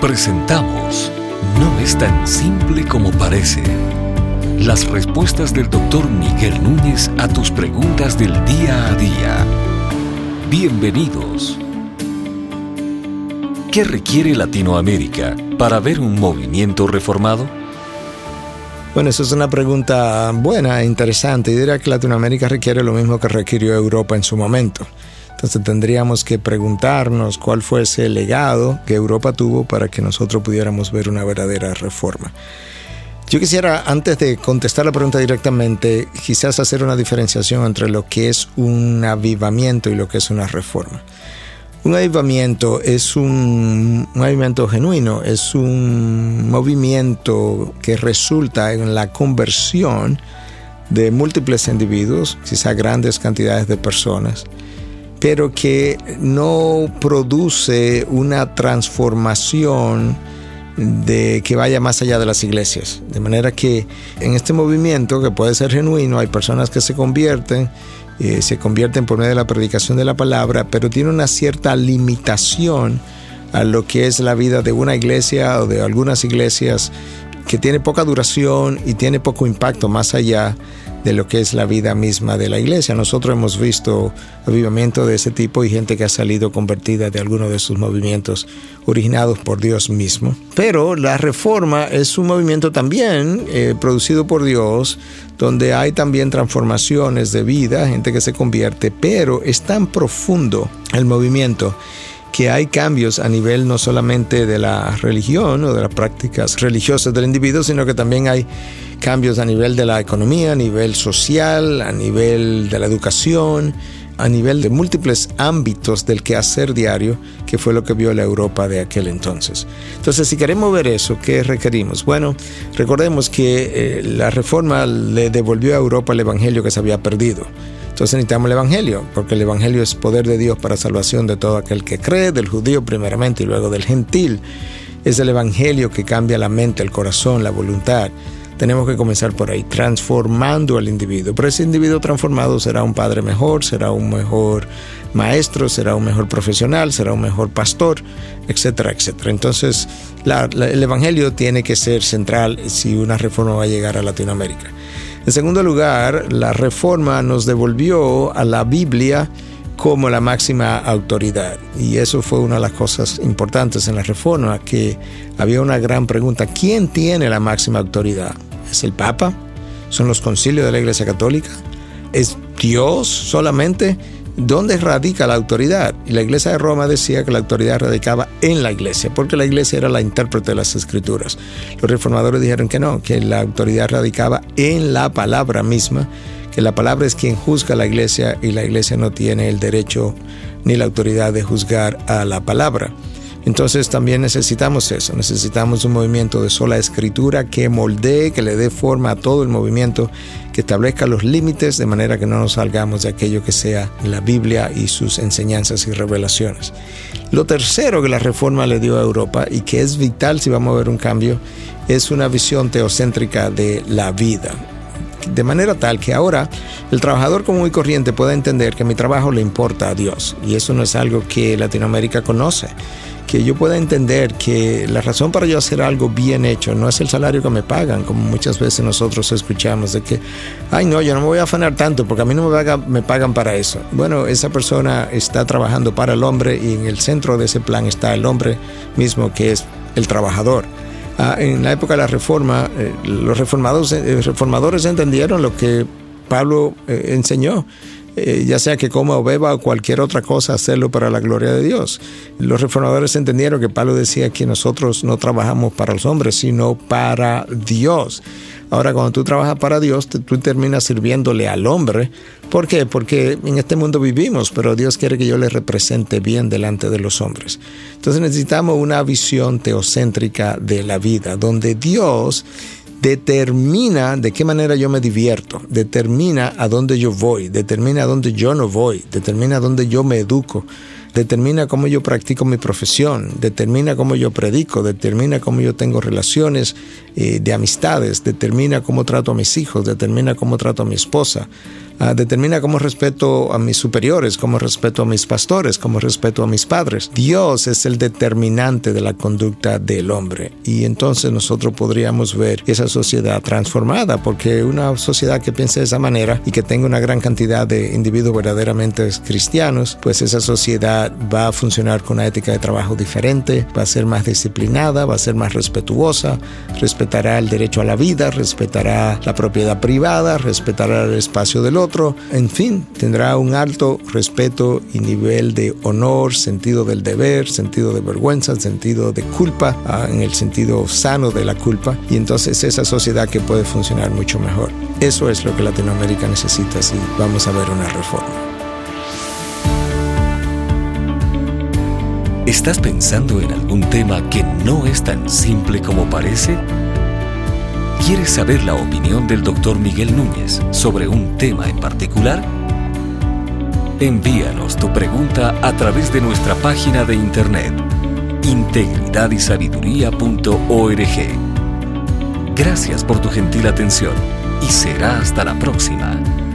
Presentamos No es tan simple como parece. Las respuestas del doctor Miguel Núñez a tus preguntas del día a día. Bienvenidos. ¿Qué requiere Latinoamérica para ver un movimiento reformado? Bueno, eso es una pregunta buena e interesante. Y diría que Latinoamérica requiere lo mismo que requirió Europa en su momento. Entonces tendríamos que preguntarnos cuál fue ese legado que Europa tuvo para que nosotros pudiéramos ver una verdadera reforma. Yo quisiera, antes de contestar la pregunta directamente, quizás hacer una diferenciación entre lo que es un avivamiento y lo que es una reforma. Un avivamiento es un, avivamiento genuino, es un movimiento que resulta en la conversión de múltiples individuos, quizá grandes cantidades de personas, pero que no produce una transformación de que vaya más allá de las iglesias. De manera que en este movimiento, que puede ser genuino, hay personas que se convierten, eh, se convierten por medio de la predicación de la palabra, pero tiene una cierta limitación a lo que es la vida de una iglesia o de algunas iglesias que tiene poca duración y tiene poco impacto más allá de lo que es la vida misma de la iglesia. Nosotros hemos visto avivamiento de ese tipo y gente que ha salido convertida de alguno de sus movimientos originados por Dios mismo. Pero la reforma es un movimiento también eh, producido por Dios, donde hay también transformaciones de vida, gente que se convierte, pero es tan profundo el movimiento que hay cambios a nivel no solamente de la religión o de las prácticas religiosas del individuo, sino que también hay cambios a nivel de la economía, a nivel social, a nivel de la educación, a nivel de múltiples ámbitos del quehacer diario, que fue lo que vio la Europa de aquel entonces. Entonces, si queremos ver eso, ¿qué requerimos? Bueno, recordemos que eh, la reforma le devolvió a Europa el Evangelio que se había perdido. Entonces necesitamos el Evangelio, porque el Evangelio es poder de Dios para salvación de todo aquel que cree, del judío primeramente y luego del gentil. Es el Evangelio que cambia la mente, el corazón, la voluntad. Tenemos que comenzar por ahí, transformando al individuo. Pero ese individuo transformado será un padre mejor, será un mejor maestro, será un mejor profesional, será un mejor pastor, etcétera, etcétera. Entonces, el Evangelio tiene que ser central si una reforma va a llegar a Latinoamérica. En segundo lugar, la reforma nos devolvió a la Biblia como la máxima autoridad. Y eso fue una de las cosas importantes en la reforma, que había una gran pregunta, ¿quién tiene la máxima autoridad? ¿Es el Papa? ¿Son los concilios de la Iglesia Católica? ¿Es Dios solamente? ¿Dónde radica la autoridad? Y la iglesia de Roma decía que la autoridad radicaba en la iglesia, porque la iglesia era la intérprete de las escrituras. Los reformadores dijeron que no, que la autoridad radicaba en la palabra misma, que la palabra es quien juzga a la iglesia y la iglesia no tiene el derecho ni la autoridad de juzgar a la palabra. Entonces también necesitamos eso, necesitamos un movimiento de sola escritura que moldee, que le dé forma a todo el movimiento, que establezca los límites de manera que no nos salgamos de aquello que sea la Biblia y sus enseñanzas y revelaciones. Lo tercero que la reforma le dio a Europa y que es vital si vamos a ver un cambio es una visión teocéntrica de la vida. De manera tal que ahora el trabajador común y corriente pueda entender que mi trabajo le importa a Dios y eso no es algo que Latinoamérica conoce que yo pueda entender que la razón para yo hacer algo bien hecho no es el salario que me pagan, como muchas veces nosotros escuchamos, de que, ay no, yo no me voy a afanar tanto porque a mí no me pagan, me pagan para eso. Bueno, esa persona está trabajando para el hombre y en el centro de ese plan está el hombre mismo que es el trabajador. Ah, en la época de la reforma, eh, los reformados, eh, reformadores entendieron lo que Pablo eh, enseñó eh, ya sea que coma o beba o cualquier otra cosa, hacerlo para la gloria de Dios. Los reformadores entendieron que Pablo decía que nosotros no trabajamos para los hombres, sino para Dios. Ahora, cuando tú trabajas para Dios, tú terminas sirviéndole al hombre. ¿Por qué? Porque en este mundo vivimos, pero Dios quiere que yo le represente bien delante de los hombres. Entonces necesitamos una visión teocéntrica de la vida, donde Dios determina de qué manera yo me divierto, determina a dónde yo voy, determina a dónde yo no voy, determina a dónde yo me educo, determina cómo yo practico mi profesión, determina cómo yo predico, determina cómo yo tengo relaciones eh, de amistades, determina cómo trato a mis hijos, determina cómo trato a mi esposa. Ah, determina cómo respeto a mis superiores, cómo respeto a mis pastores, cómo respeto a mis padres. Dios es el determinante de la conducta del hombre. Y entonces nosotros podríamos ver esa sociedad transformada, porque una sociedad que piense de esa manera y que tenga una gran cantidad de individuos verdaderamente cristianos, pues esa sociedad va a funcionar con una ética de trabajo diferente, va a ser más disciplinada, va a ser más respetuosa, respetará el derecho a la vida, respetará la propiedad privada, respetará el espacio del otro, en fin, tendrá un alto respeto y nivel de honor, sentido del deber, sentido de vergüenza, sentido de culpa, ah, en el sentido sano de la culpa, y entonces esa sociedad que puede funcionar mucho mejor. Eso es lo que Latinoamérica necesita si vamos a ver una reforma. ¿Estás pensando en algún tema que no es tan simple como parece? ¿Quieres saber la opinión del doctor Miguel Núñez sobre un tema en particular? Envíanos tu pregunta a través de nuestra página de internet integridadysabiduría.org. Gracias por tu gentil atención y será hasta la próxima.